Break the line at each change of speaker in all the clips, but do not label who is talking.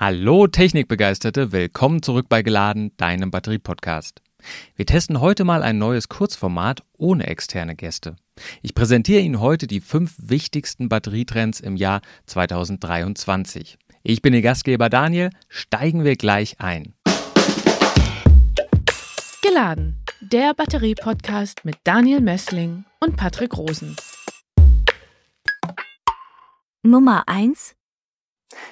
Hallo Technikbegeisterte, willkommen zurück bei Geladen, deinem Batterie-Podcast. Wir testen heute mal ein neues Kurzformat ohne externe Gäste. Ich präsentiere Ihnen heute die fünf wichtigsten Batterietrends im Jahr 2023. Ich bin Ihr Gastgeber Daniel, steigen wir gleich ein.
Geladen, der Batterie-Podcast mit Daniel Messling und Patrick Rosen.
Nummer 1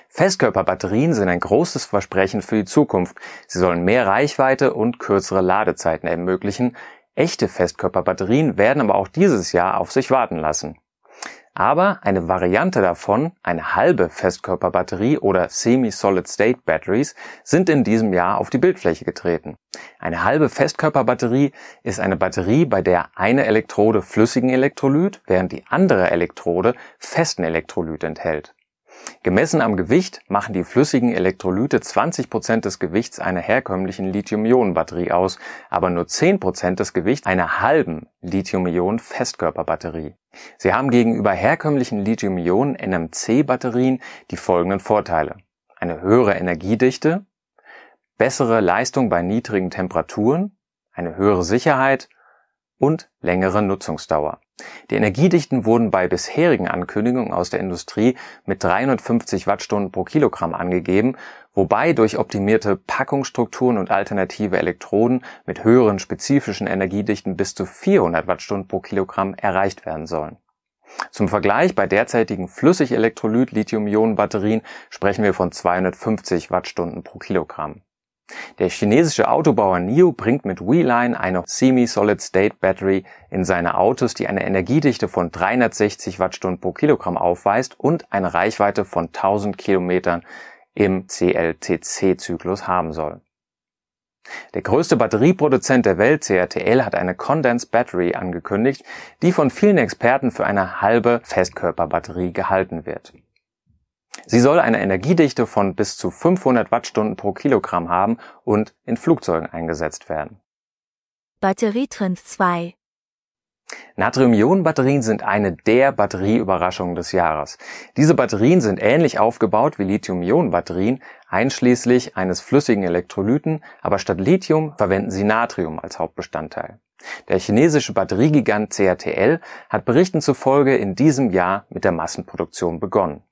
Festkörperbatterien sind ein großes Versprechen für die Zukunft. Sie sollen mehr Reichweite und kürzere Ladezeiten ermöglichen. Echte Festkörperbatterien werden aber auch dieses Jahr auf sich warten lassen. Aber eine Variante davon, eine halbe Festkörperbatterie oder Semi-Solid-State Batteries, sind in diesem Jahr auf die Bildfläche getreten. Eine halbe Festkörperbatterie ist eine Batterie, bei der eine Elektrode flüssigen Elektrolyt, während die andere Elektrode festen Elektrolyt enthält. Gemessen am Gewicht machen die flüssigen Elektrolyte 20% des Gewichts einer herkömmlichen Lithium-Ionen-Batterie aus, aber nur 10% des Gewichts einer halben Lithium-Ionen-Festkörperbatterie. Sie haben gegenüber herkömmlichen Lithium-Ionen-NMC-Batterien die folgenden Vorteile. Eine höhere Energiedichte, bessere Leistung bei niedrigen Temperaturen, eine höhere Sicherheit und längere Nutzungsdauer. Die Energiedichten wurden bei bisherigen Ankündigungen aus der Industrie mit 350 Wattstunden pro Kilogramm angegeben, wobei durch optimierte Packungsstrukturen und alternative Elektroden mit höheren spezifischen Energiedichten bis zu 400 Wattstunden pro Kilogramm erreicht werden sollen. Zum Vergleich bei derzeitigen Flüssigelektrolyt-Lithium-Ionen-Batterien sprechen wir von 250 Wattstunden pro Kilogramm. Der chinesische Autobauer NIO bringt mit WeLine eine Semi-Solid-State-Battery in seine Autos, die eine Energiedichte von 360 Wattstunden pro Kilogramm aufweist und eine Reichweite von 1000 Kilometern im CLTC-Zyklus haben soll. Der größte Batterieproduzent der Welt, CATL, hat eine Condensed Battery angekündigt, die von vielen Experten für eine halbe Festkörperbatterie gehalten wird. Sie soll eine Energiedichte von bis zu 500 Wattstunden pro Kilogramm haben und in Flugzeugen eingesetzt werden.
Batterietrend 2
Natrium-Ionen-Batterien sind eine der Batterieüberraschungen des Jahres. Diese Batterien sind ähnlich aufgebaut wie Lithium-Ionen-Batterien, einschließlich eines flüssigen Elektrolyten, aber statt Lithium verwenden sie Natrium als Hauptbestandteil. Der chinesische Batteriegigant CATL hat Berichten zufolge in diesem Jahr mit der Massenproduktion begonnen.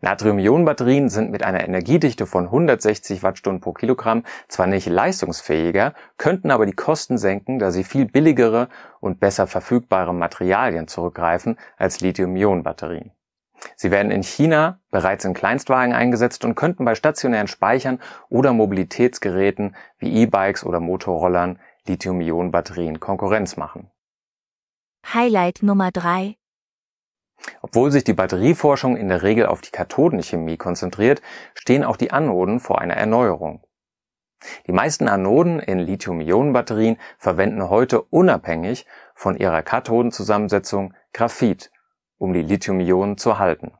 Natrium-Ionen-Batterien sind mit einer Energiedichte von 160 Wattstunden pro Kilogramm zwar nicht leistungsfähiger, könnten aber die Kosten senken, da sie viel billigere und besser verfügbare Materialien zurückgreifen als Lithium-Ionen-Batterien. Sie werden in China bereits in Kleinstwagen eingesetzt und könnten bei stationären Speichern oder Mobilitätsgeräten wie E-Bikes oder Motorrollern Lithium-Ionen-Batterien Konkurrenz machen.
Highlight Nummer 3
obwohl sich die Batterieforschung in der Regel auf die Kathodenchemie konzentriert, stehen auch die Anoden vor einer Erneuerung. Die meisten Anoden in Lithium-Ionen-Batterien verwenden heute unabhängig von ihrer Kathodenzusammensetzung Graphit, um die Lithium-Ionen zu halten.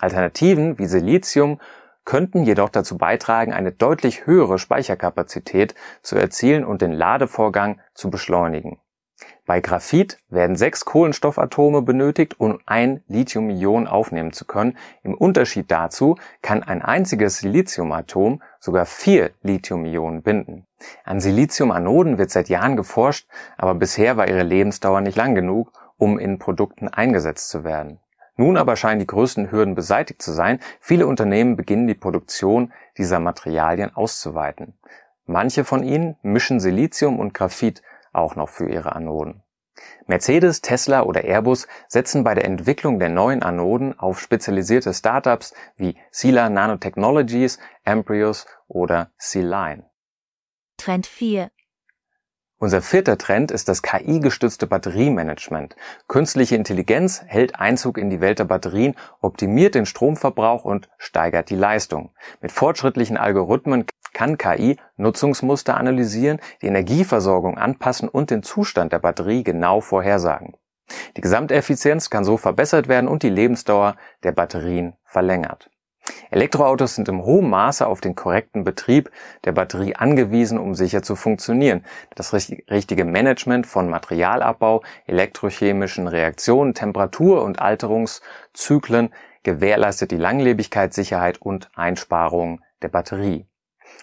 Alternativen wie Silizium könnten jedoch dazu beitragen, eine deutlich höhere Speicherkapazität zu erzielen und den Ladevorgang zu beschleunigen. Bei Graphit werden sechs Kohlenstoffatome benötigt, um ein Lithium-Ion aufnehmen zu können. Im Unterschied dazu kann ein einziges Siliziumatom sogar vier Lithium-Ionen binden. An Siliziumanoden wird seit Jahren geforscht, aber bisher war ihre Lebensdauer nicht lang genug, um in Produkten eingesetzt zu werden. Nun aber scheinen die größten Hürden beseitigt zu sein. Viele Unternehmen beginnen die Produktion dieser Materialien auszuweiten. Manche von ihnen mischen Silizium und Graphit auch noch für ihre Anoden. Mercedes, Tesla oder Airbus setzen bei der Entwicklung der neuen Anoden auf spezialisierte Startups wie Sila Nanotechnologies, Amprius oder Sealine.
Trend 4
unser vierter Trend ist das KI-gestützte Batteriemanagement. Künstliche Intelligenz hält Einzug in die Welt der Batterien, optimiert den Stromverbrauch und steigert die Leistung. Mit fortschrittlichen Algorithmen kann KI Nutzungsmuster analysieren, die Energieversorgung anpassen und den Zustand der Batterie genau vorhersagen. Die Gesamteffizienz kann so verbessert werden und die Lebensdauer der Batterien verlängert. Elektroautos sind im hohen Maße auf den korrekten Betrieb der Batterie angewiesen, um sicher zu funktionieren. Das richtige Management von Materialabbau, elektrochemischen Reaktionen, Temperatur- und Alterungszyklen gewährleistet die Langlebigkeit, Sicherheit und Einsparungen der Batterie.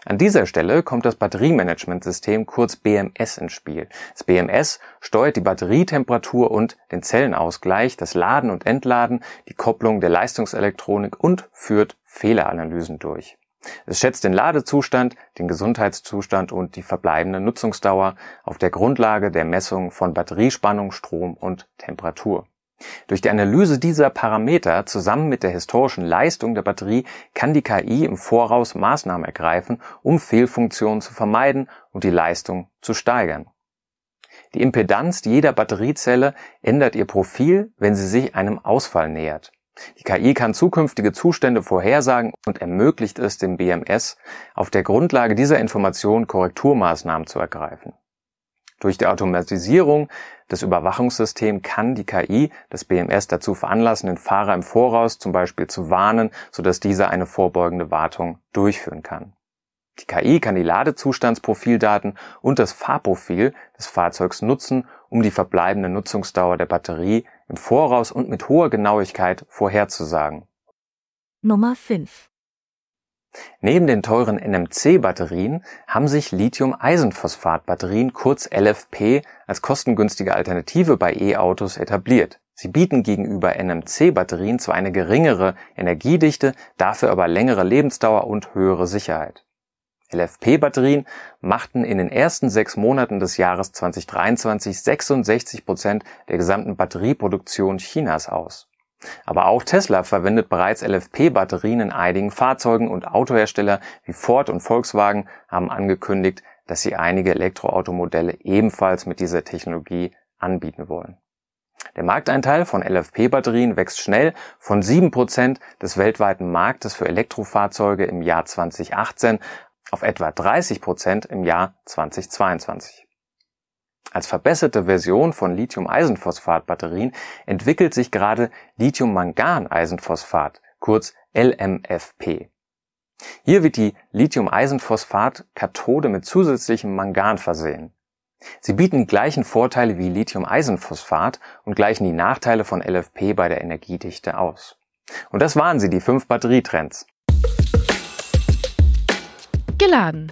An dieser Stelle kommt das Batteriemanagementsystem kurz BMS ins Spiel. Das BMS steuert die Batterietemperatur und den Zellenausgleich, das Laden und Entladen, die Kopplung der Leistungselektronik und führt Fehleranalysen durch. Es schätzt den Ladezustand, den Gesundheitszustand und die verbleibende Nutzungsdauer auf der Grundlage der Messung von Batteriespannung, Strom und Temperatur. Durch die Analyse dieser Parameter zusammen mit der historischen Leistung der Batterie kann die KI im Voraus Maßnahmen ergreifen, um Fehlfunktionen zu vermeiden und die Leistung zu steigern. Die Impedanz jeder Batteriezelle ändert ihr Profil, wenn sie sich einem Ausfall nähert. Die KI kann zukünftige Zustände vorhersagen und ermöglicht es dem BMS, auf der Grundlage dieser Information Korrekturmaßnahmen zu ergreifen. Durch die Automatisierung des Überwachungssystems kann die KI das BMS dazu veranlassen, den Fahrer im Voraus zum Beispiel zu warnen, sodass dieser eine vorbeugende Wartung durchführen kann. Die KI kann die Ladezustandsprofildaten und das Fahrprofil des Fahrzeugs nutzen, um die verbleibende Nutzungsdauer der Batterie im Voraus und mit hoher Genauigkeit vorherzusagen.
Nummer 5.
Neben den teuren NMC-Batterien haben sich Lithium-Eisenphosphat-Batterien kurz LFP als kostengünstige Alternative bei E-Autos etabliert. Sie bieten gegenüber NMC-Batterien zwar eine geringere Energiedichte, dafür aber längere Lebensdauer und höhere Sicherheit. LFP-Batterien machten in den ersten sechs Monaten des Jahres 2023 66 Prozent der gesamten Batterieproduktion Chinas aus. Aber auch Tesla verwendet bereits LFP-Batterien in einigen Fahrzeugen und Autohersteller wie Ford und Volkswagen haben angekündigt, dass sie einige Elektroautomodelle ebenfalls mit dieser Technologie anbieten wollen. Der Markteinteil von LFP-Batterien wächst schnell von 7% des weltweiten Marktes für Elektrofahrzeuge im Jahr 2018 auf etwa 30% im Jahr 2022. Als verbesserte Version von Lithium-Eisenphosphat-Batterien entwickelt sich gerade Lithium-Mangan-Eisenphosphat, kurz LMFP. Hier wird die Lithium-Eisenphosphat-Kathode mit zusätzlichem Mangan versehen. Sie bieten die gleichen Vorteile wie Lithium-Eisenphosphat und gleichen die Nachteile von LFP bei der Energiedichte aus. Und das waren sie, die fünf Batterietrends.
Geladen